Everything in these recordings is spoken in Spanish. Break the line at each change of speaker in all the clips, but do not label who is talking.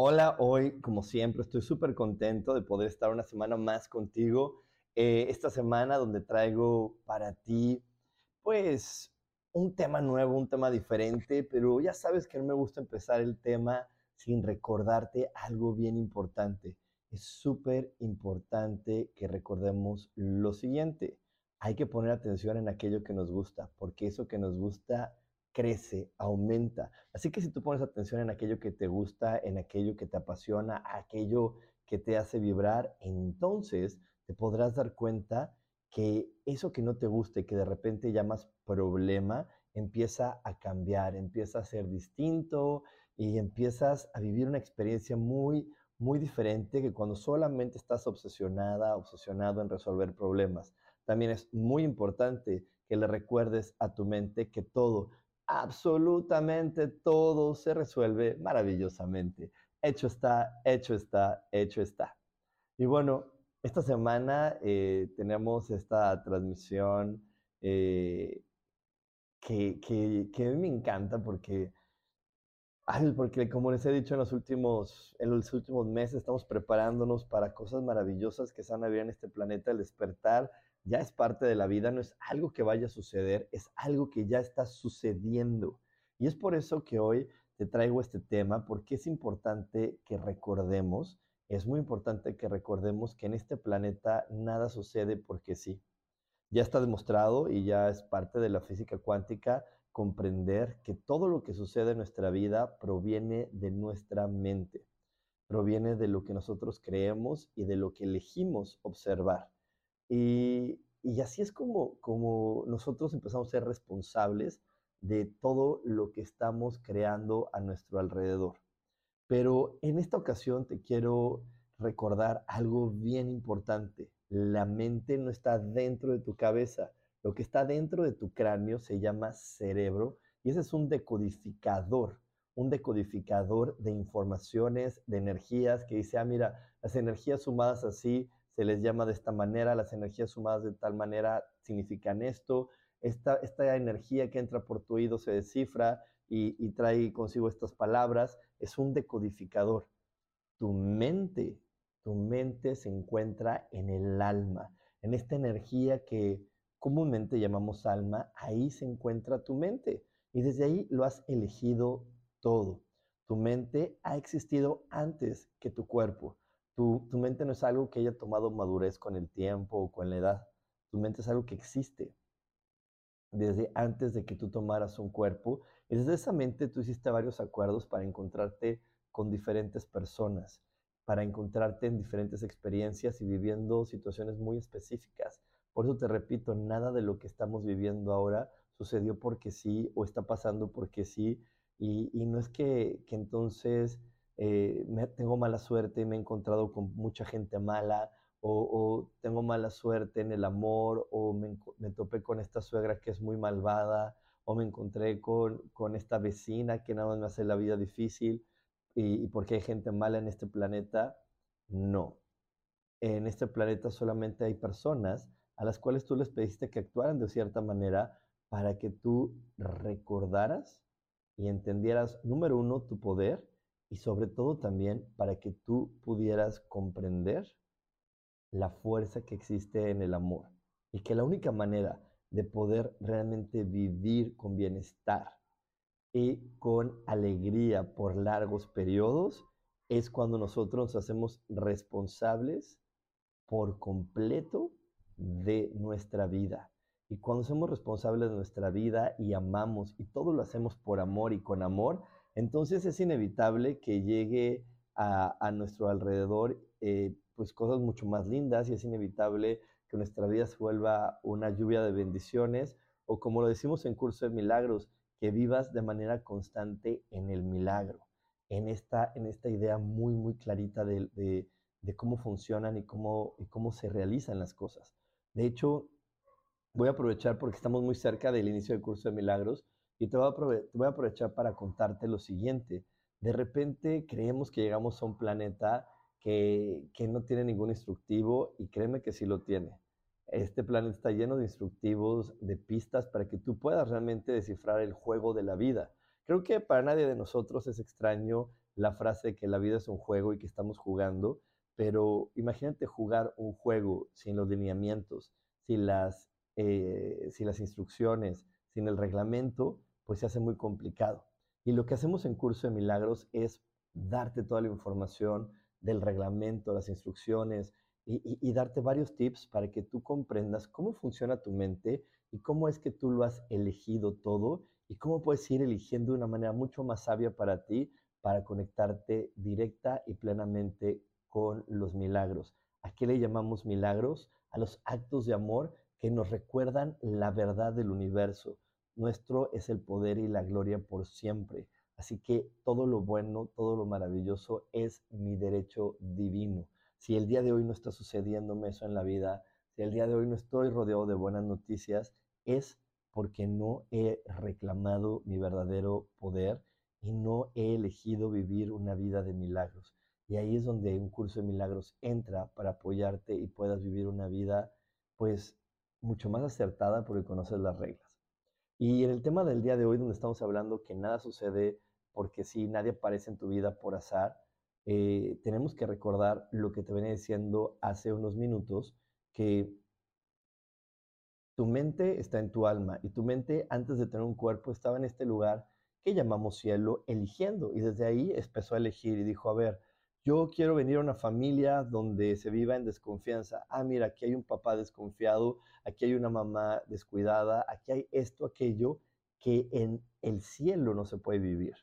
Hola, hoy como siempre estoy súper contento de poder estar una semana más contigo. Eh, esta semana donde traigo para ti pues un tema nuevo, un tema diferente, pero ya sabes que no me gusta empezar el tema sin recordarte algo bien importante. Es súper importante que recordemos lo siguiente. Hay que poner atención en aquello que nos gusta, porque eso que nos gusta crece, aumenta. Así que si tú pones atención en aquello que te gusta, en aquello que te apasiona, aquello que te hace vibrar, entonces te podrás dar cuenta que eso que no te gusta y que de repente llamas problema, empieza a cambiar, empieza a ser distinto y empiezas a vivir una experiencia muy, muy diferente que cuando solamente estás obsesionada, obsesionado en resolver problemas. También es muy importante que le recuerdes a tu mente que todo, absolutamente todo se resuelve maravillosamente. Hecho está, hecho está, hecho está. Y bueno, esta semana eh, tenemos esta transmisión eh, que, que, que, me encanta porque, porque como les he dicho en los, últimos, en los últimos meses, estamos preparándonos para cosas maravillosas que se van a ver en este planeta, el despertar ya es parte de la vida, no es algo que vaya a suceder, es algo que ya está sucediendo. Y es por eso que hoy te traigo este tema, porque es importante que recordemos, es muy importante que recordemos que en este planeta nada sucede porque sí. Ya está demostrado y ya es parte de la física cuántica comprender que todo lo que sucede en nuestra vida proviene de nuestra mente, proviene de lo que nosotros creemos y de lo que elegimos observar. Y, así es como, como nosotros empezamos a ser responsables de todo lo que estamos creando a nuestro alrededor. Pero en esta ocasión te quiero recordar algo bien importante. La mente no está dentro de tu cabeza. Lo que está dentro de tu cráneo se llama cerebro y ese es un decodificador, un decodificador de informaciones, de energías que dice, ah, mira, las energías sumadas así se les llama de esta manera, las energías sumadas de tal manera significan esto, esta, esta energía que entra por tu oído se descifra y, y trae consigo estas palabras, es un decodificador. Tu mente, tu mente se encuentra en el alma, en esta energía que comúnmente llamamos alma, ahí se encuentra tu mente. Y desde ahí lo has elegido todo. Tu mente ha existido antes que tu cuerpo. Tu, mente no es algo que haya tomado madurez con el tiempo o con la edad. Tu mente es algo que existe desde antes de que tú tomaras un cuerpo. Y desde esa mente tú hiciste varios acuerdos para encontrarte con diferentes personas, para encontrarte en diferentes experiencias y viviendo situaciones muy específicas. Por eso te repito, nada de lo que estamos viviendo ahora sucedió porque sí o está pasando porque sí. Y, y no es que, que entonces eh, me, tengo mala suerte me he encontrado con mucha gente mala, o, tengo mala suerte en el amor, o me, topé con esta suegra que es muy malvada, o me encontré con, con esta vecina que nada más me hace la vida difícil, y, y porque hay gente mala en este planeta. No. En este planeta solamente hay personas a las cuales tú les pediste que actuaran de cierta manera para que tú recordaras y entendieras, número uno, tu poder y sobre todo también para que tú pudieras comprender la fuerza que existe en el amor y que la única manera de poder realmente vivir con bienestar y con alegría por largos periodos es cuando nosotros nos hacemos responsables por completo de nuestra vida. Y cuando somos responsables de nuestra vida y amamos y todo lo hacemos por amor y con amor, entonces es inevitable que llegue a, nuestro alrededor eh, pues cosas mucho más lindas y es inevitable que nuestra vida se vuelva una lluvia de bendiciones o como lo decimos en Curso de Milagros, que vivas de manera constante en el milagro, en esta, en esta idea muy, muy clarita de, de, cómo funcionan y cómo, y cómo se realizan las cosas. De hecho, voy a aprovechar porque estamos muy cerca del inicio del curso de milagros y te voy, a aprovechar para contarte lo siguiente. De repente creemos que llegamos a un planeta que, que no tiene ningún instructivo y créeme que sí lo tiene. Este planeta está lleno de instructivos, de pistas para que tú puedas realmente descifrar el juego de la vida. Creo que para nadie de nosotros es extraño la frase de que la vida es un juego y que estamos jugando, pero imagínate jugar un juego sin los lineamientos, sin las, eh, sin las instrucciones, sin el reglamento, pues se hace muy complicado. Y lo que hacemos en Curso de Milagros es darte toda la información del reglamento, las instrucciones, y, darte varios tips para que tú comprendas cómo funciona tu mente y cómo es que tú lo has elegido todo y cómo puedes ir eligiendo de una manera mucho más sabia para ti para conectarte directa y plenamente con los milagros. ¿A qué le llamamos milagros? A los actos de amor que nos recuerdan la verdad del universo. Nuestro es el poder y la gloria por siempre. Así que todo lo bueno, todo lo maravilloso es mi derecho divino si el día de hoy no está sucediéndome eso en la vida, si el día de hoy no estoy rodeado de buenas noticias, es porque no he reclamado mi verdadero poder y no he elegido vivir una vida de milagros. Y ahí es donde un curso de milagros entra para apoyarte y puedas vivir una vida pues mucho más acertada porque conoces las reglas. Y en el tema del día de hoy donde estamos hablando que nada sucede porque si nadie aparece en tu vida por azar, eh, tenemos que recordar lo que te venía diciendo hace unos minutos, que tu mente está en tu alma y tu mente antes de tener un cuerpo estaba en este lugar que llamamos cielo eligiendo y desde ahí empezó a elegir y dijo, a ver, yo quiero venir a una familia donde se viva en desconfianza. Ah, mira, aquí hay un papá desconfiado, aquí hay una mamá descuidada, aquí hay esto, aquello que en el cielo no se puede vivir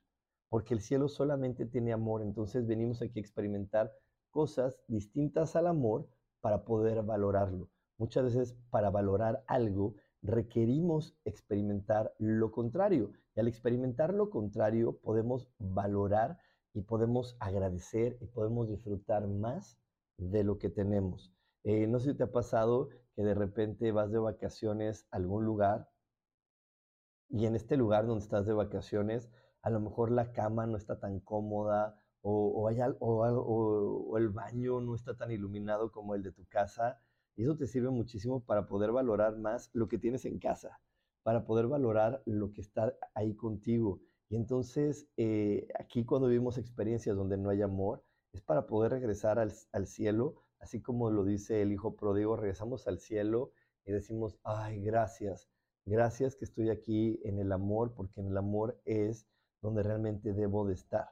porque el cielo solamente tiene amor, entonces venimos aquí a experimentar cosas distintas al amor para poder valorarlo. Muchas veces para valorar algo requerimos experimentar lo contrario y al experimentar lo contrario podemos valorar y podemos agradecer y podemos disfrutar más de lo que tenemos. Eh, no sé si te ha pasado que de repente vas de vacaciones a algún lugar y en este lugar donde estás de vacaciones a lo mejor la cama no está tan cómoda o, o, el baño no está tan iluminado como el de tu casa. Y eso te sirve muchísimo para poder valorar más lo que tienes en casa, para poder valorar lo que está ahí contigo. Entonces eh, aquí cuando vivimos experiencias donde no hay amor, es para poder regresar al, cielo, así como lo dice el Hijo Pródigo, regresamos al cielo y decimos, ay, gracias, gracias que estoy aquí en el amor, porque en el amor es donde realmente debo de estar.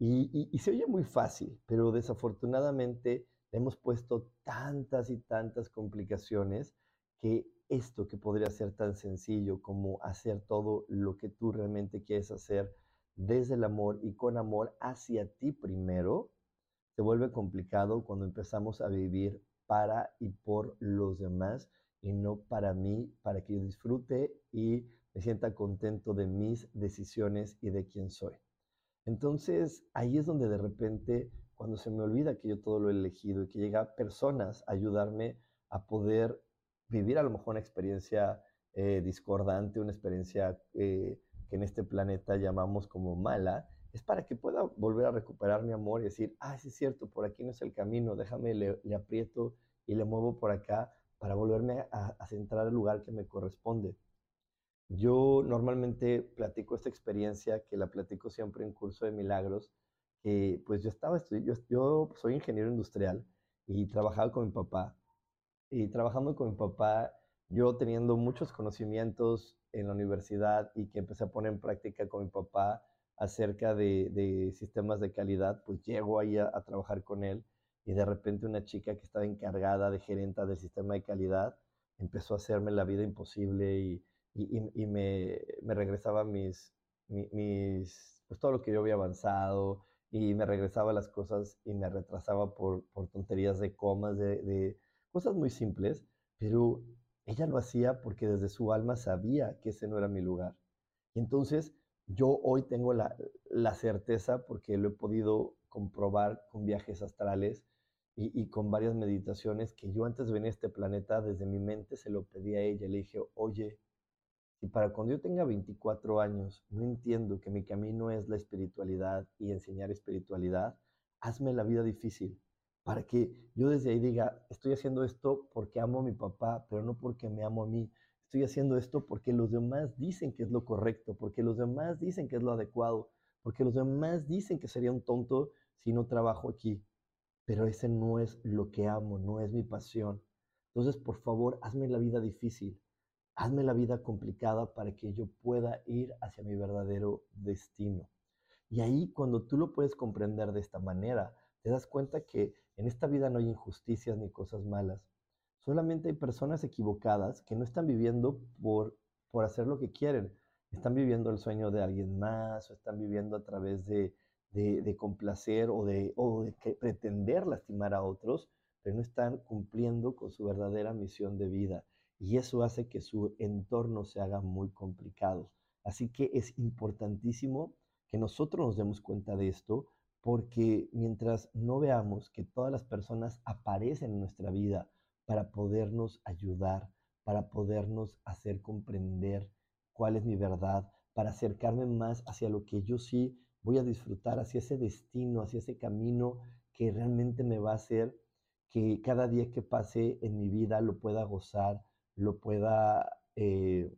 Y, se oye muy fácil, pero desafortunadamente hemos puesto tantas y tantas complicaciones que esto que podría ser tan sencillo como hacer todo lo que tú realmente quieres hacer desde el amor y con amor hacia ti primero, se vuelve complicado cuando empezamos a vivir para y por los demás y no para mí, para que yo disfrute y me sienta contento de mis decisiones y de quién soy. Entonces, ahí es donde de repente, cuando se me olvida que yo todo lo he elegido y que llega personas a ayudarme a poder vivir a lo mejor una experiencia eh, discordante, una experiencia eh, que en este planeta llamamos como mala, es para que pueda volver a recuperar mi amor y decir, ah, sí es cierto, por aquí no es el camino, déjame, le, aprieto y le muevo por acá para volverme a, a centrar el lugar que me corresponde. Yo normalmente platico esta experiencia, que la platico siempre en curso de milagros, que pues yo estaba yo, yo soy ingeniero industrial y trabajaba con mi papá. Y trabajando con mi papá, yo teniendo muchos conocimientos en la universidad y que empecé a poner en práctica con mi papá, acerca de, sistemas de calidad, pues llego ahí a, trabajar con él y de repente una chica que estaba encargada de gerenta del sistema de calidad empezó a hacerme la vida imposible y, me, regresaba mis, mis, pues todo lo que yo había avanzado y me regresaba las cosas y me retrasaba por, tonterías de comas, de, de cosas muy simples, pero ella lo hacía porque desde su alma sabía que ese no era mi lugar. Y entonces yo hoy tengo la, certeza, porque lo he podido comprobar con viajes astrales y, con varias meditaciones, que yo antes de venir a este planeta, desde mi mente se lo pedí a ella. Le dije, oye, si para cuando yo tenga 24 años no entiendo que mi camino es la espiritualidad y enseñar espiritualidad, hazme la vida difícil para que yo desde ahí diga, estoy haciendo esto porque amo a mi papá, pero no porque me amo a mí. Estoy haciendo esto porque los demás dicen que es lo correcto, porque los demás dicen que es lo adecuado, porque los demás dicen que sería un tonto si no trabajo aquí. Pero ese no es lo que amo, no es mi pasión. Entonces, por favor, hazme la vida difícil, hazme la vida complicada para que yo pueda ir hacia mi verdadero destino. Y ahí, cuando tú lo puedes comprender de esta manera, te das cuenta que en esta vida no hay injusticias ni cosas malas. Solamente hay personas equivocadas que no están viviendo por, por hacer lo que quieren. Están viviendo el sueño de alguien más o están viviendo a través de, de, complacer o de, o de pretender lastimar a otros, pero no están cumpliendo con su verdadera misión de vida. Y eso hace que su entorno se haga muy complicado. Así que es importantísimo que nosotros nos demos cuenta de esto porque mientras no veamos que todas las personas aparecen en nuestra vida para podernos ayudar, para podernos hacer comprender cuál es mi verdad, para acercarme más hacia lo que yo sí voy a disfrutar, hacia ese destino, hacia ese camino que realmente me va a hacer que cada día que pase en mi vida lo pueda gozar, lo pueda eh,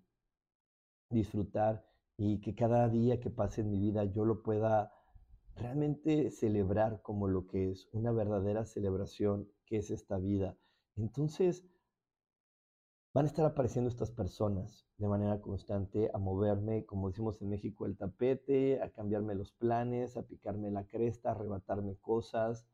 disfrutar y que cada día que pase en mi vida yo lo pueda realmente celebrar como lo que es una verdadera celebración que es esta vida. Entonces, van a estar apareciendo estas personas de manera constante a moverme, como decimos en México, el tapete, a cambiarme los planes, a picarme la cresta, a arrebatarme cosas,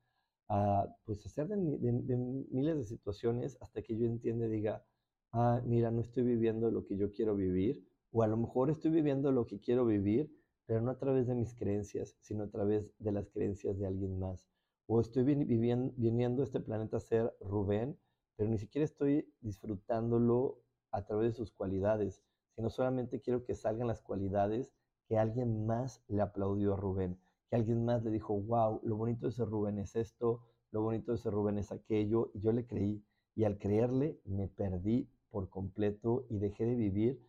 a pues hacer de, miles de situaciones hasta que yo entienda y diga, ah, mira, no estoy viviendo lo que yo quiero vivir, o a lo mejor estoy viviendo lo que quiero vivir, pero no a través de mis creencias, sino a través de las creencias de alguien más. O estoy viviendo, viniendo a este planeta a ser Rubén, pero ni siquiera estoy disfrutándolo a través de sus cualidades, sino solamente quiero que salgan las cualidades que alguien más le aplaudió a Rubén, que alguien más le dijo, wow, lo bonito de ese Rubén es esto, lo bonito de ese Rubén es aquello, y yo le creí, y al creerle me perdí por completo y dejé de vivir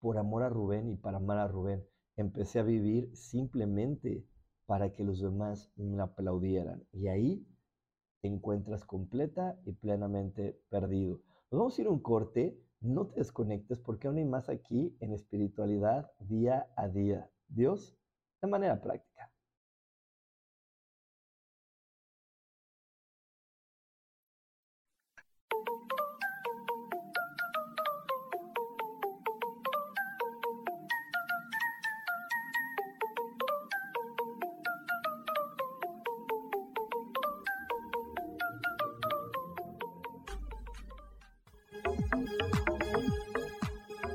por amor a Rubén y para amar a Rubén empecé a vivir simplemente para que los demás me aplaudieran. Y ahí te encuentras completa y plenamente perdido. Nos vamos a ir un corte. No te desconectes porque aún hay más aquí en espiritualidad día a día. Dios, de manera práctica.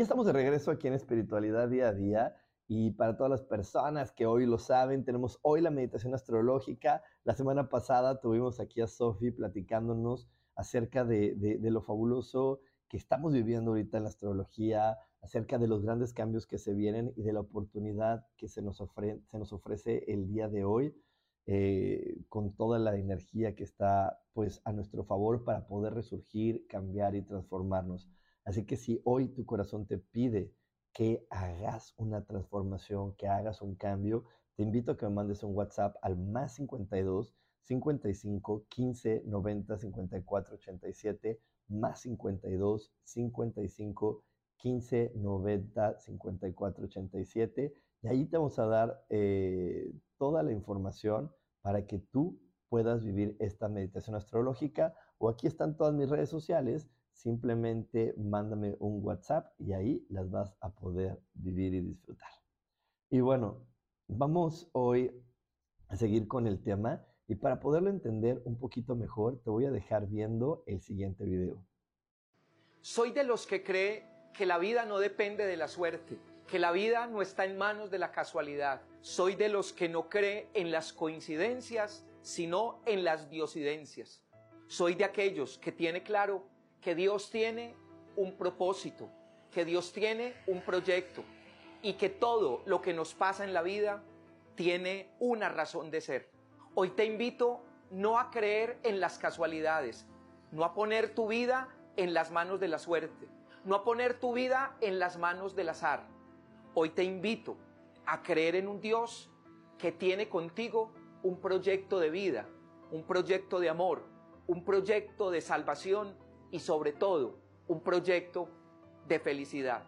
Y estamos de regreso aquí en Espiritualidad Día a Día. Y para todas las personas que hoy lo saben, tenemos hoy la meditación astrológica. La semana pasada tuvimos aquí a Sofi platicándonos acerca de, de, lo fabuloso que estamos viviendo ahorita en la astrología, acerca de los grandes cambios que se vienen y de la oportunidad que se nos, se nos ofrece el día de hoy, eh, con toda la energía que está pues a nuestro favor para poder resurgir, cambiar y transformarnos. Así que si hoy tu corazón te pide que hagas una transformación, que hagas un cambio, te invito a que me mandes un WhatsApp al más 52 55 15 90 54 87 más 52 55 15 90 54 87 y ahí te vamos a dar eh, toda la información para que tú puedas vivir esta meditación astrológica. O aquí están todas mis redes sociales simplemente mándame un WhatsApp y ahí las vas a poder vivir y disfrutar. Y bueno, vamos hoy a seguir con el tema y para poderlo entender un poquito mejor te voy a dejar viendo el siguiente video.
Soy de los que cree que la vida no depende de la suerte, que la vida no está en manos de la casualidad. Soy de los que no cree en las coincidencias, sino en las diosidencias. Soy de aquellos que tiene claro que Dios tiene un propósito, que Dios tiene un proyecto y que todo lo que nos pasa en la vida tiene una razón de ser. Hoy te invito no a creer en las casualidades, no a poner tu vida en las manos de la suerte, no a poner tu vida en las manos del azar. Hoy te invito a creer en un Dios que tiene contigo un proyecto de vida, un proyecto de amor, un proyecto de salvación y sobre todo un proyecto de felicidad.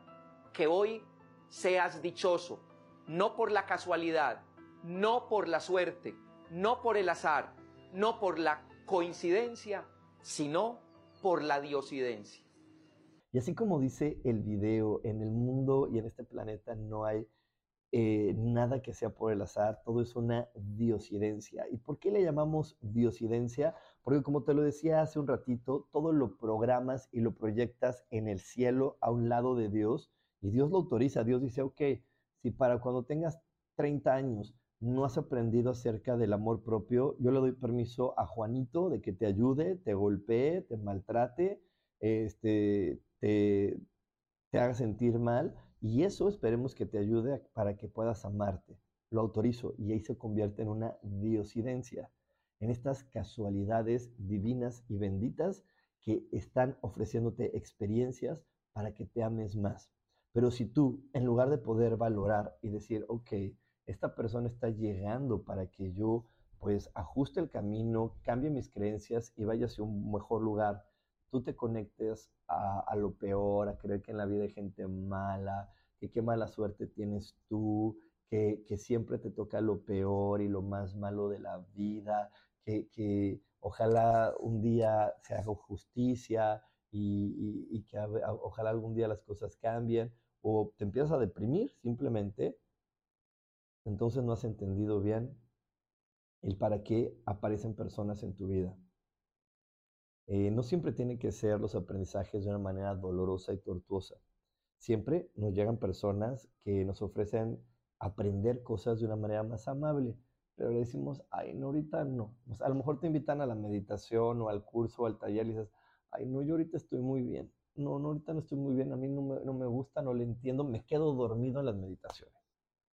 Que hoy seas dichoso, no por la casualidad, no por la suerte, no por el azar, no por la coincidencia, sino por la diosidencia.
Y así como dice el video, en el mundo y en este planeta no hay eh, nada que sea por el azar, todo es una diosidencia. ¿Y por qué le llamamos diosidencia? Porque como te lo decía hace un ratito, todo lo programas y lo proyectas en el cielo a un lado de Dios y Dios lo autoriza. Dios dice, ok, si para cuando tengas 30 años no has aprendido acerca del amor propio, yo le doy permiso a Juanito de que te ayude, te golpee, te maltrate, este, te, te haga sentir mal y eso esperemos que te ayude para que puedas amarte. Lo autorizo y ahí se convierte en una diosidencia, en estas casualidades divinas y benditas que están ofreciéndote experiencias para que te ames más. Pero si tú, en lugar de poder valorar y decir, ok, esta persona está llegando para que yo pues ajuste el camino, cambie mis creencias y vaya hacia un mejor lugar, tú te conectes a, lo peor, a creer que en la vida hay gente mala, que qué mala suerte tienes tú, que, siempre te toca lo peor y lo más malo de la vida, que, ojalá un día se haga justicia y, que ojalá algún día las cosas cambien, o te empiezas a deprimir simplemente, entonces no has entendido bien el para qué aparecen personas en tu vida. Eh, no siempre tienen que ser los aprendizajes de una manera dolorosa y tortuosa. Siempre nos llegan personas que nos ofrecen aprender cosas de una manera más amable. pero le decimos, ay, no, ahorita no. A lo mejor te invitan a la meditación o al curso o al taller y dices, ay, no, yo ahorita estoy muy bien. No, no, ahorita no estoy muy bien, a mí no me, no me gusta, no le entiendo, me quedo dormido en las meditaciones.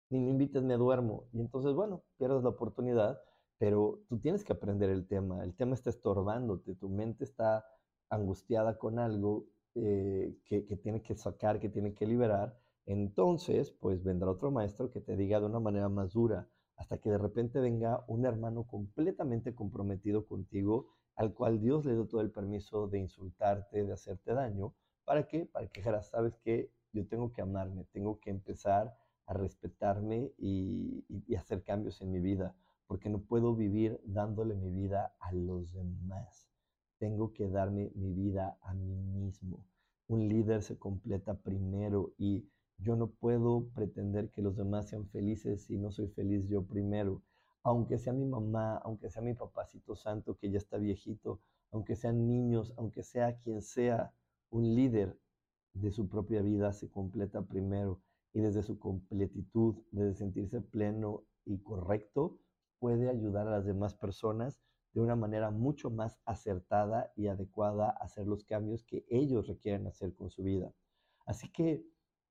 Ni me invites, me duermo. Y entonces, bueno, pierdes la oportunidad, pero tú tienes que aprender el tema. El tema está estorbándote, tu mente está angustiada con algo eh, que, tiene que sacar, que tiene que liberar. Entonces, pues vendrá otro maestro que te diga de una manera más dura, hasta que de repente venga un hermano completamente comprometido contigo, al cual Dios le dio todo el permiso de insultarte, de hacerte daño. ¿Para qué? Para que dijeras, sabes que yo tengo que amarme, tengo que empezar a respetarme y, y hacer cambios en mi vida, porque no puedo vivir dándole mi vida a los demás. Tengo que darme mi vida a mí mismo. Un líder se completa primero y yo no puedo pretender que los demás sean felices si no soy feliz yo primero. Aunque sea mi mamá, aunque sea mi papacito santo que ya está viejito, aunque sean niños, aunque sea quien sea, un líder de su propia vida se completa primero y desde su completitud, desde sentirse pleno y correcto, puede ayudar a las demás personas de una manera mucho más acertada y adecuada a hacer los cambios que ellos requieren hacer con su vida. Así que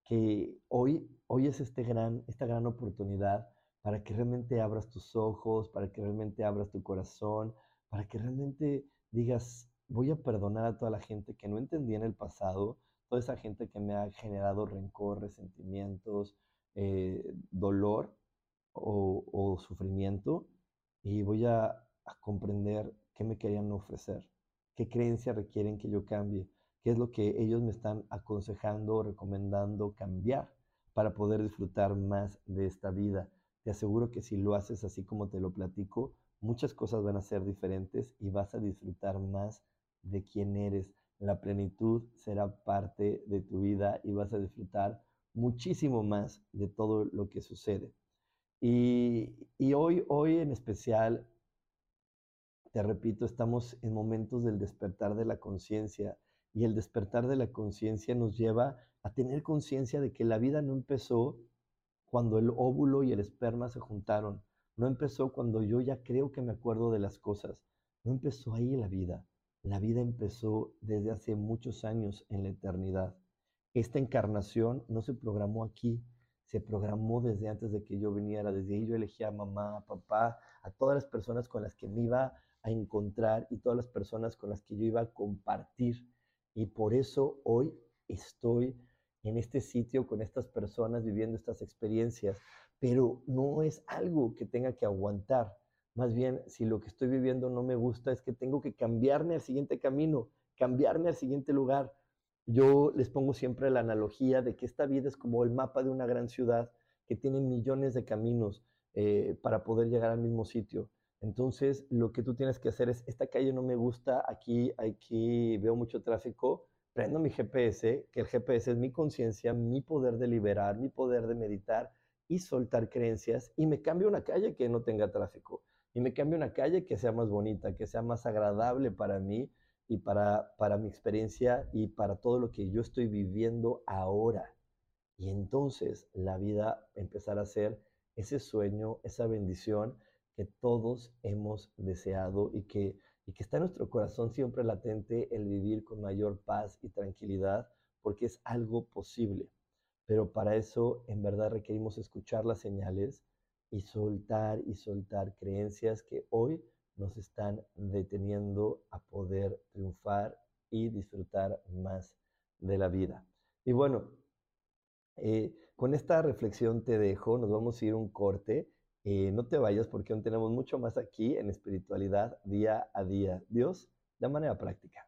que hoy, hoy es este gran, esta gran oportunidad para que realmente abras tus ojos, para que realmente abras tu corazón, para que realmente digas, voy a perdonar a toda la gente que no entendí en el pasado, toda esa gente que me ha generado rencor, resentimientos, eh, dolor o, sufrimiento, y voy a, a comprender qué me querían ofrecer, qué creencias requieren que yo cambie, qué es lo que ellos me están aconsejando o recomendando cambiar para poder disfrutar más de esta vida. Te aseguro que si lo haces así como te lo platico, muchas cosas van a ser diferentes y vas a disfrutar más de quién eres. La plenitud será parte de tu vida y vas a disfrutar muchísimo más de todo lo que sucede. Y, hoy, hoy en especial, te repito, estamos en momentos del despertar de la conciencia y el despertar de la conciencia nos lleva a tener conciencia de que la vida no empezó cuando el óvulo y el esperma se juntaron, no empezó cuando yo ya creo que me acuerdo de las cosas, no empezó ahí la vida, la vida empezó desde hace muchos años en la eternidad. Esta encarnación no se programó aquí, se programó desde antes de que yo viniera, desde ahí yo elegí a mamá, a papá, a todas las personas con las que me iba a encontrar y todas las personas con las que yo iba a compartir y por eso hoy estoy en este sitio con estas personas viviendo estas experiencias, pero no es algo que tenga que aguantar. Más bien, si lo que estoy viviendo no me gusta, es que tengo que cambiarme al siguiente camino, cambiarme al siguiente lugar. Yo les pongo siempre la analogía de que esta vida es como el mapa de una gran ciudad que tiene millones de caminos eh, para poder llegar al mismo sitio. Entonces, lo que tú tienes que hacer es, esta calle no me gusta, aquí, aquí veo mucho tráfico, prendo mi GPS, que el GPS es mi conciencia, mi poder de liberar, mi poder de meditar y soltar creencias, y me cambio una calle que no tenga tráfico, y me cambio una calle que sea más bonita, que sea más agradable para mí y para, para mi experiencia y para todo lo que yo estoy viviendo ahora. Y entonces la vida empezará a ser ese sueño, esa bendición, que todos hemos deseado y que, y que está en nuestro corazón siempre latente el vivir con mayor paz y tranquilidad, porque es algo posible. Pero para eso en verdad requerimos escuchar las señales y soltar y soltar creencias que hoy nos están deteniendo a poder triunfar y disfrutar más de la vida. Y bueno, eh, con esta reflexión te dejo, nos vamos a ir un corte eh, no te vayas porque aún tenemos mucho más aquí en espiritualidad día a día. Dios, de manera práctica.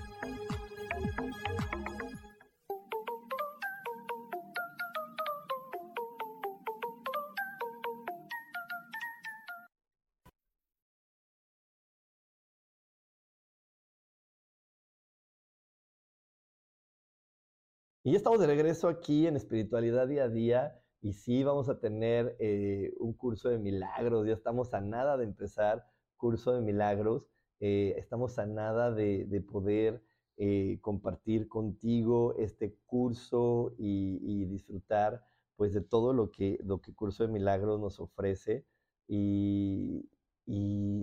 Y ya estamos de regreso aquí en Espiritualidad Día a Día. Y sí, vamos a tener eh, un curso de milagros. Ya estamos a nada de empezar curso de milagros. Eh, estamos a nada de, poder eh, compartir contigo este curso y, disfrutar pues de todo lo que, lo que Curso de Milagros nos ofrece. Y,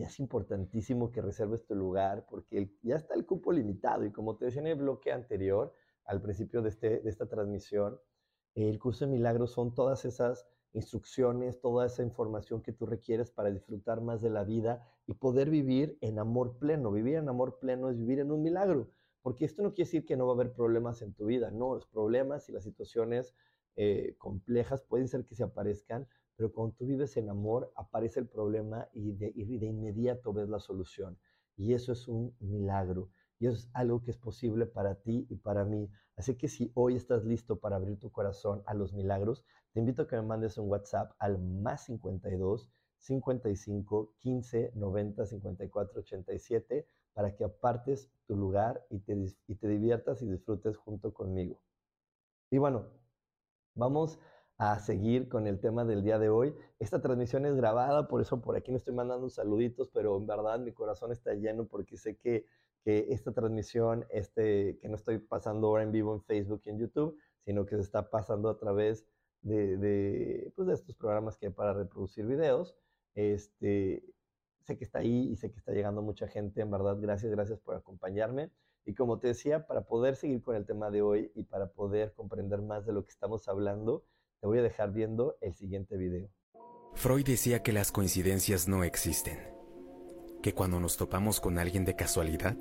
es importantísimo que reserves tu lugar porque ya está el cupo limitado. Y como te decía en el bloque anterior, al principio de, este, de esta transmisión, el curso de milagros son todas esas instrucciones, toda esa información que tú requieres para disfrutar más de la vida y poder vivir en amor pleno. Vivir en amor pleno es vivir en un milagro, porque esto no quiere decir que no va a haber problemas en tu vida, no, los problemas y las situaciones eh, complejas pueden ser que se aparezcan, pero cuando tú vives en amor aparece el problema y de, y de inmediato ves la solución. Y eso es un milagro. Y eso es algo que es posible para ti y para mí. Así que si hoy estás listo para abrir tu corazón a los milagros, te invito a que me mandes un WhatsApp al más 52 55 15 90 54 87 para que apartes tu lugar y te, y te diviertas y disfrutes junto conmigo. Y bueno, vamos a seguir con el tema del día de hoy. Esta transmisión es grabada, por eso por aquí me estoy mandando saluditos, pero en verdad mi corazón está lleno porque sé que esta transmisión, este, que no estoy pasando ahora en vivo en Facebook y en YouTube, sino que se está pasando a través de, de, pues de estos programas que hay para reproducir videos. Este, sé que está ahí y sé que está llegando mucha gente, en verdad, gracias, gracias por acompañarme. Y como te decía, para poder seguir con el tema de hoy y para poder comprender más de lo que estamos hablando, te voy a dejar viendo el siguiente video.
Freud decía que las coincidencias no existen que cuando nos topamos con alguien de casualidad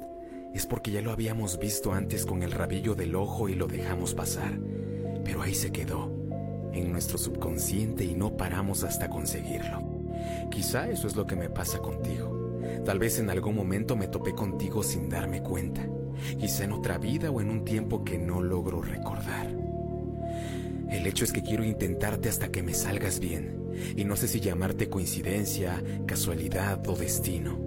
es porque ya lo habíamos visto antes con el rabillo del ojo y lo dejamos pasar, pero ahí se quedó, en nuestro subconsciente y no paramos hasta conseguirlo. Quizá eso es lo que me pasa contigo. Tal vez en algún momento me topé contigo sin darme cuenta, quizá en otra vida o en un tiempo que no logro recordar. El hecho es que quiero intentarte hasta que me salgas bien, y no sé si llamarte coincidencia, casualidad o destino.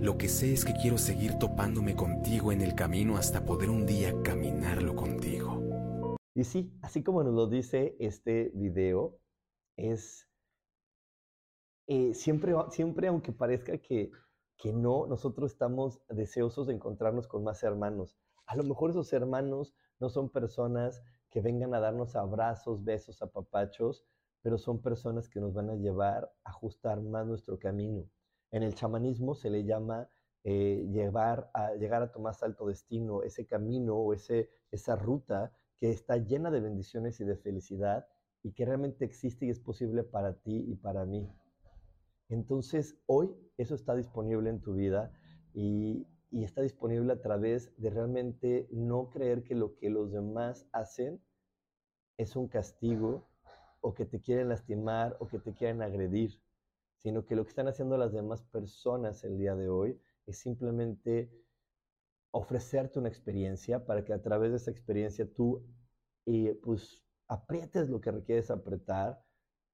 Lo que sé es que quiero seguir topándome contigo en el camino hasta poder un día caminarlo contigo.
Y sí, así como nos lo dice este video, es eh, siempre, siempre aunque parezca que, que no, nosotros estamos deseosos de encontrarnos con más hermanos. A lo mejor esos hermanos no son personas que vengan a darnos abrazos, besos, apapachos, pero son personas que nos van a llevar a ajustar más nuestro camino. En el chamanismo se le llama eh, llevar a, llegar a tu más alto destino, ese camino o ese, esa ruta que está llena de bendiciones y de felicidad y que realmente existe y es posible para ti y para mí. Entonces, hoy eso está disponible en tu vida y, y está disponible a través de realmente no creer que lo que los demás hacen es un castigo o que te quieren lastimar o que te quieren agredir, sino que lo que están haciendo las demás personas el día de hoy es simplemente ofrecerte una experiencia para que a través de esa experiencia tú eh, pues aprietes lo que requieres apretar,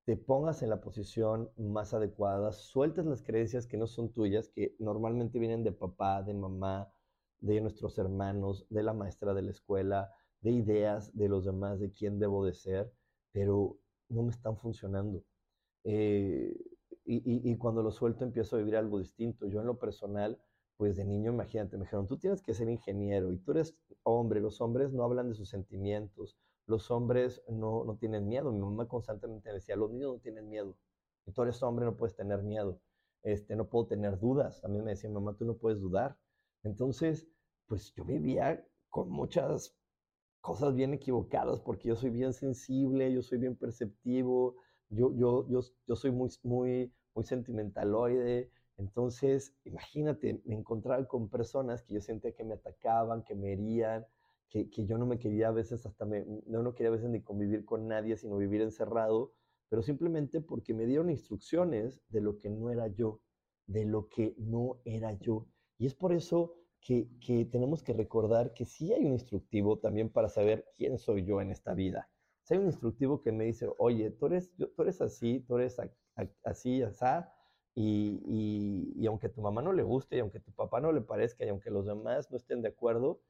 te pongas en la posición más adecuada, sueltes las creencias que no son tuyas, que normalmente vienen de papá, de mamá, de nuestros hermanos, de la maestra de la escuela, de ideas de los demás, de quién debo de ser, pero no me están funcionando. Eh, y, cuando lo suelto empiezo a vivir algo distinto. Yo en lo personal, pues de niño, imagínate, me dijeron, tú tienes que ser ingeniero y tú eres hombre, los hombres no hablan de sus sentimientos, los hombres no, no tienen miedo. Mi mamá constantemente me decía, los niños no tienen miedo. Y tú eres hombre, no puedes tener miedo. Este, no puedo tener dudas. Mí me decía, mamá, tú no puedes dudar. Entonces, pues yo vivía con muchas cosas bien equivocadas porque yo soy bien sensible, yo soy bien perceptivo, yo, yo, yo, yo soy muy, muy, muy sentimentaloide. Entonces, imagínate, me encontraba con personas que yo sentía que me atacaban, que me herían, que, que, yo no me quería a veces, hasta me, no, no quería a veces ni convivir con nadie, sino vivir encerrado, pero simplemente porque me dieron instrucciones de lo que no era yo, de lo que no era yo. Y es por eso que, que tenemos que recordar que sí hay un instructivo también para saber quién soy yo en esta vida. Si hay un instructivo que me dice, oye, tú eres, tú eres así, tú eres así, así, y, y, y, aunque a tu mamá no le guste, y aunque a tu papá no le parezca, y aunque los demás no estén de acuerdo,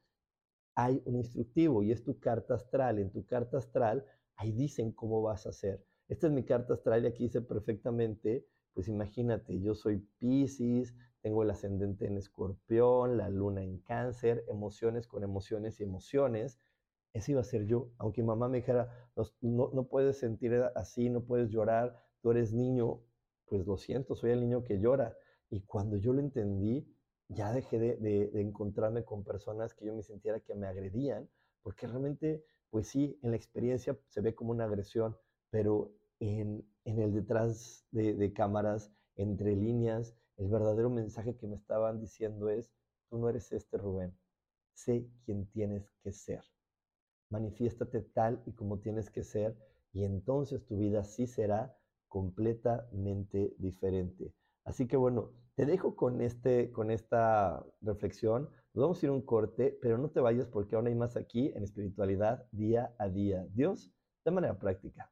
hay un instructivo y es tu carta astral. En tu carta astral, ahí dicen cómo vas a hacer. Esta es mi carta astral y aquí dice perfectamente, pues imagínate, yo soy Pisces, tengo el ascendente en escorpión, la luna en cáncer, emociones con emociones y emociones. Ese iba a ser yo, aunque mamá me dijera, no, no puedes sentir así, no puedes llorar, tú eres niño, pues lo siento, soy el niño que llora. Y cuando yo lo entendí, ya dejé de, encontrarme con personas que yo me sintiera que me agredían, porque realmente, pues sí, en la experiencia se ve como una agresión, pero en, el detrás de, cámaras, entre líneas, el verdadero mensaje que me estaban diciendo es, tú no eres este Rubén, sé quién tienes que ser. Manifiéstate tal y como tienes que ser y entonces tu vida sí será completamente diferente. Así que bueno, te dejo con, este, con esta reflexión. Nos vamos a ir un corte, pero no te vayas porque aún hay más aquí en espiritualidad día a día. Dios, de manera práctica.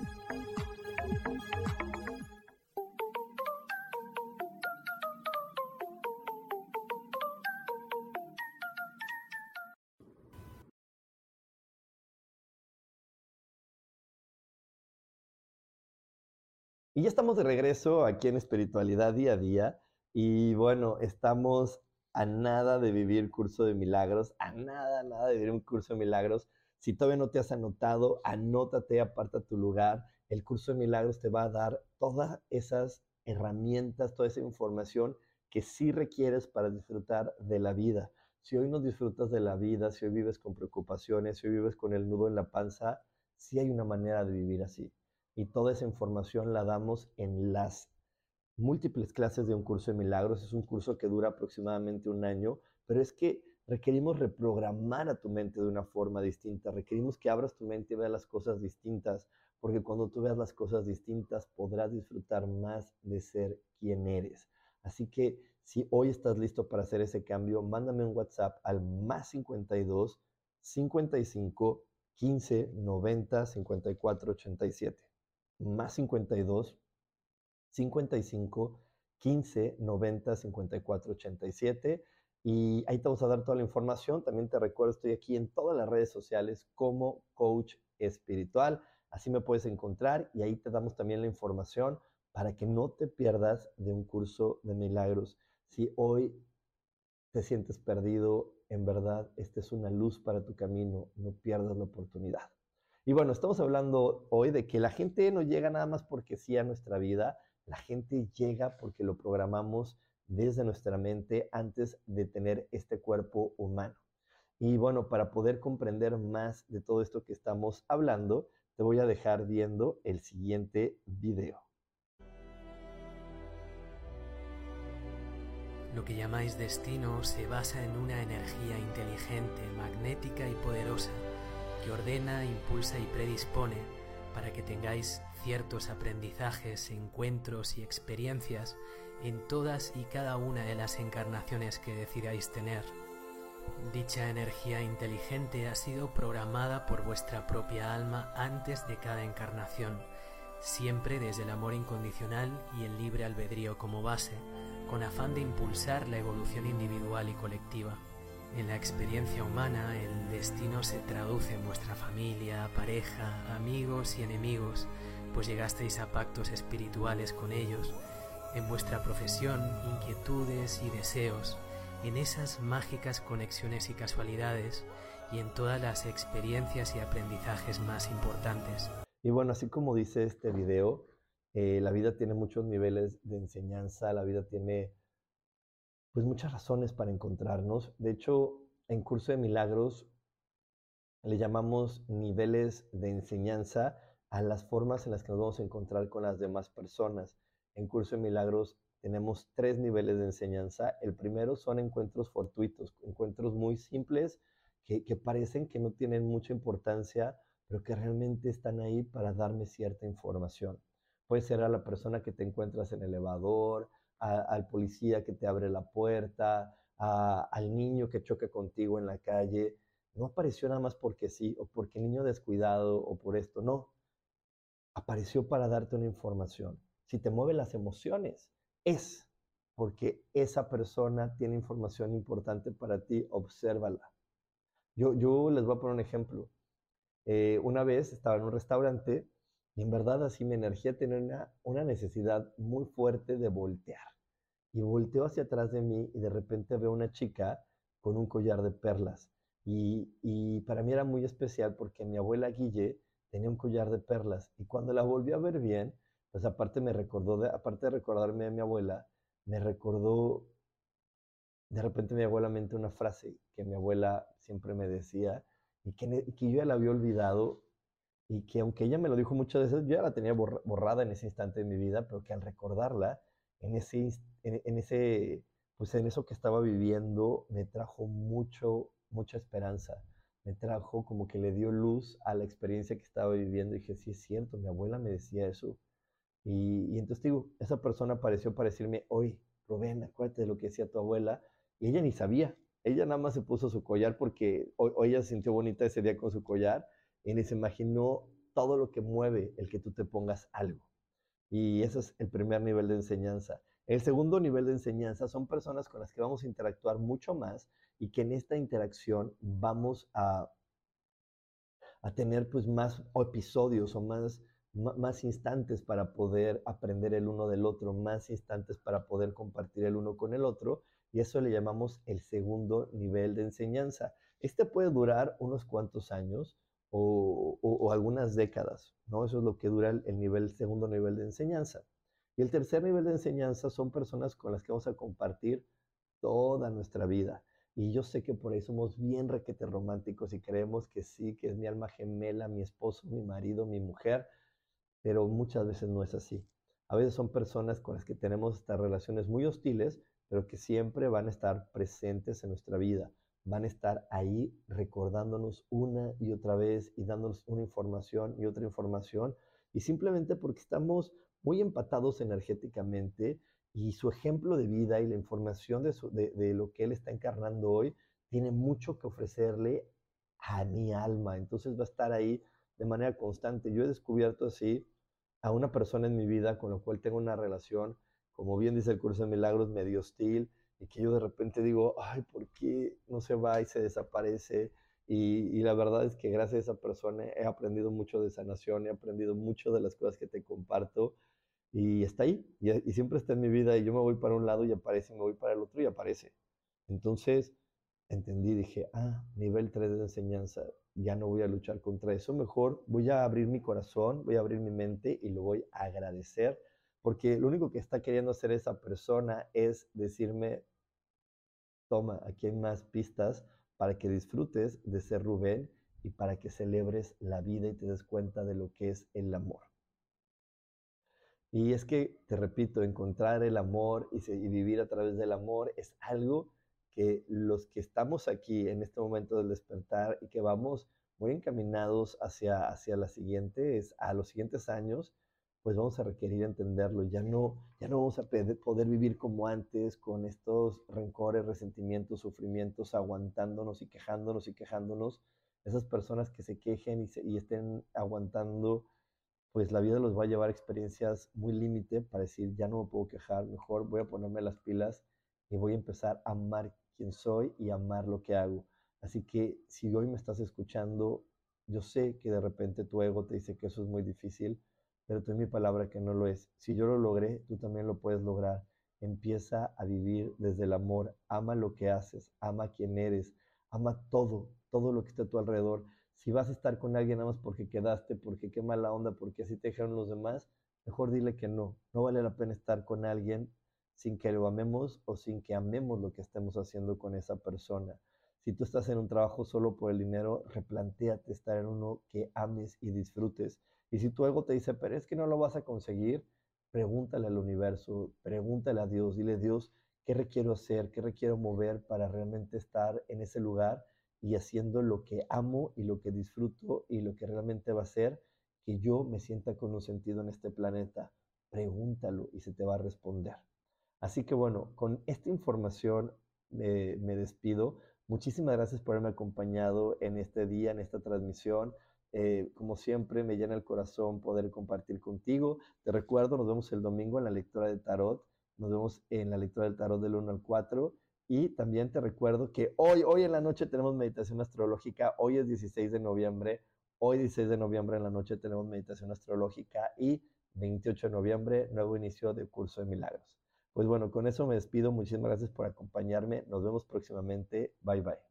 Y ya estamos de regreso aquí en Espiritualidad Día a Día. Y bueno, estamos a nada de vivir curso de milagros, a nada, nada de vivir un curso de milagros. Si todavía no te has anotado, anótate, aparta tu lugar. El curso de milagros te va a dar todas esas herramientas, toda esa información que sí requieres para disfrutar de la vida. Si hoy no disfrutas de la vida, si hoy vives con preocupaciones, si hoy vives con el nudo en la panza, sí hay una manera de vivir así y toda esa información la damos en las múltiples clases de un curso de milagros. Es un curso que dura aproximadamente un año, pero es que requerimos reprogramar a tu mente de una forma distinta, requerimos que abras tu mente y veas las cosas distintas, porque cuando tú veas las cosas distintas podrás disfrutar más de ser quien eres. Así que si hoy estás listo para hacer ese cambio, mándame un WhatsApp al más 52 55 15 90 54 87 más 52 55 15 90 54 87 y ahí te vamos a dar toda la información. También te recuerdo, estoy aquí en todas las redes sociales como coach espiritual. Así me puedes encontrar y ahí te damos también la información para que no te pierdas de un curso de milagros. Si hoy te sientes perdido, en verdad, esta es una luz para tu camino. No pierdas la oportunidad. Y bueno, estamos hablando hoy de que la gente no llega nada más porque sí a nuestra vida, la gente llega porque lo programamos desde nuestra mente antes de tener este cuerpo humano. Y bueno, para poder comprender más de todo esto que estamos hablando, te voy a dejar viendo el siguiente video.
Lo que llamáis destino se basa en una energía inteligente, magnética y poderosa que ordena, impulsa y predispone para que tengáis ciertos aprendizajes, encuentros y experiencias en todas y cada una de las encarnaciones que decidáis tener. Dicha energía inteligente ha sido programada por vuestra propia alma antes de cada encarnación, siempre desde el amor incondicional y el libre albedrío como base, con afán de impulsar la evolución individual y colectiva. En la experiencia humana el destino se traduce en vuestra familia, pareja, amigos y enemigos, pues llegasteis a pactos espirituales con ellos, en vuestra profesión, inquietudes y deseos, en esas mágicas conexiones y casualidades y en todas las experiencias y aprendizajes más importantes.
Y bueno, así como dice este video, eh, la vida tiene muchos niveles de enseñanza, la vida tiene pues muchas razones para encontrarnos. De hecho, en Curso de Milagros le llamamos niveles de enseñanza a las formas en las que nos vamos a encontrar con las demás personas. En Curso de Milagros tenemos tres niveles de enseñanza. El primero son encuentros fortuitos, encuentros muy simples que, parecen que no tienen mucha importancia, pero que realmente están ahí para darme cierta información. Puede ser a la persona que te encuentras en el elevador, al policía que te abre la puerta, al niño que choca contigo en la calle. No apareció nada más porque sí, o porque niño descuidado, o por esto, no. Apareció para darte una información. Si te mueven las emociones, es porque esa persona tiene información importante para ti, obsérvala. Yo, yo les voy a poner un ejemplo. Eh, una vez estaba en un restaurante y en verdad así mi energía tenía una, una necesidad muy fuerte de voltear y volteo hacia atrás de mí y de repente veo una chica con un collar de perlas. Y, para mí era muy especial porque mi abuela Guille tenía un collar de perlas y cuando la volví a ver bien, pues aparte me recordó, de, aparte de recordarme de mi abuela, me recordó de repente mi abuela mente una frase que mi abuela siempre me decía y que, que yo ya la había olvidado y que aunque ella me lo dijo muchas veces, yo ya la tenía borrada en ese instante de mi vida, pero que al recordarla, en ese, en, ese pues en eso que estaba viviendo me trajo mucho, mucha esperanza. Me trajo como que le dio luz a la experiencia que estaba viviendo. Y dije, sí es cierto, mi abuela me decía eso. Y, entonces digo, esa persona apareció para decirme, oye, Rubén, acuérdate de lo que decía tu abuela. Y ella ni sabía. Ella nada más se puso su collar porque hoy, ella se sintió bonita ese día con su collar y se imaginó todo lo que mueve el que tú te pongas algo. Y ese es el primer nivel de enseñanza. El segundo nivel de enseñanza son personas con las que vamos a interactuar mucho más y que en esta interacción vamos a, a tener pues más episodios o más, más instantes para poder aprender el uno del otro, más instantes para poder compartir el uno con el otro y eso le llamamos el segundo nivel de enseñanza. Este puede durar unos cuantos años o, algunas décadas, ¿no? Eso es lo que dura el, nivel, segundo nivel de enseñanza. Y el tercer nivel de enseñanza son personas con las que vamos a compartir toda nuestra vida. Y yo sé que por ahí somos bien requete románticos y creemos que sí, que es mi alma gemela, mi esposo, mi marido, mi mujer, pero muchas veces no es así. A veces son personas con las que tenemos estas relaciones muy hostiles, pero que siempre van a estar presentes en nuestra vida, van a estar ahí recordándonos una y otra vez y dándonos una información y otra información, y simplemente porque estamos muy empatados energéticamente y su ejemplo de vida y la información de, de, lo que él está encarnando hoy tiene mucho que ofrecerle a mi alma, entonces va a estar ahí de manera constante. Yo he descubierto así a una persona en mi vida con la cual tengo una relación como bien dice el curso de milagros, medio hostil, y que yo de repente digo, ay, ¿por qué no se va y se desaparece? Y, la verdad es que gracias a esa persona he aprendido mucho de sanación, he aprendido mucho de las cosas que te comparto, y está ahí, y, y siempre está en mi vida, y yo me voy para un lado y aparece, y me voy para el otro y aparece. Entonces, entendí, dije, ah, nivel 3 de enseñanza, ya no voy a luchar contra eso, mejor voy a abrir mi corazón, voy a abrir mi mente y lo voy a agradecer porque lo único que está queriendo hacer esa persona es decirme, toma, aquí hay más pistas para que disfrutes de ser Rubén y para que celebres la vida y te des cuenta de lo que es el amor. Y es que, te repito, encontrar el amor y, vivir a través del amor es algo que los que estamos aquí en este momento del despertar y que vamos muy encaminados hacia, hacia los siguientes años, pues vamos a requerir entenderlo. Ya no, ya no vamos a poder vivir como antes con estos rencores, resentimientos, sufrimientos, aguantándonos y quejándonos y quejándonos. Esas personas que se quejen y, estén aguantando, pues la vida los va a llevar experiencias muy límite para decir, ya no me puedo quejar, mejor voy a ponerme las pilas y voy a empezar a amar quien soy y amar lo que hago. Así que si hoy me estás escuchando, yo sé que de repente tu ego te dice que eso es muy difícil, pero tú mi palabra que no lo es. Si yo lo logré, tú también lo puedes lograr. Empieza a vivir desde el amor, ama lo que haces, ama quién eres, ama todo, todo lo que está a tu alrededor. Si vas a estar con alguien nada más porque quedaste, porque qué mala onda, porque así te dijeron los demás, mejor dile que no. No vale la pena estar con alguien sin que lo amemos o sin que amemos lo que estemos haciendo con esa persona. Si tú estás en un trabajo solo por el dinero, replantéate estar en uno que ames y disfrutes. Y si tu ego te dice, pero es que no lo vas a conseguir, pregúntale al universo, pregúntale a Dios, dile Dios, ¿qué requiero hacer? ¿Qué requiero mover para realmente estar en ese lugar y haciendo lo que amo y lo que disfruto y lo que realmente va a ser que yo me sienta con un sentido en este planeta? Pregúntalo y se te va a responder. Así que bueno, con esta información me, me despido. Muchísimas gracias por haberme acompañado en este día, en esta transmisión. Eh, como siempre, me llena el corazón poder compartir contigo. Te recuerdo, nos vemos el domingo en la lectura del tarot. Nos vemos en la lectura del tarot del 1 al 4. Y también te recuerdo que hoy, hoy en la noche tenemos meditación astrológica. Hoy es 16 de noviembre. Hoy 16 de noviembre en la noche tenemos meditación astrológica y 28 de noviembre nuevo inicio de curso de milagros. Pues bueno, con eso me despido. Muchísimas gracias por acompañarme. Nos vemos próximamente. Bye bye.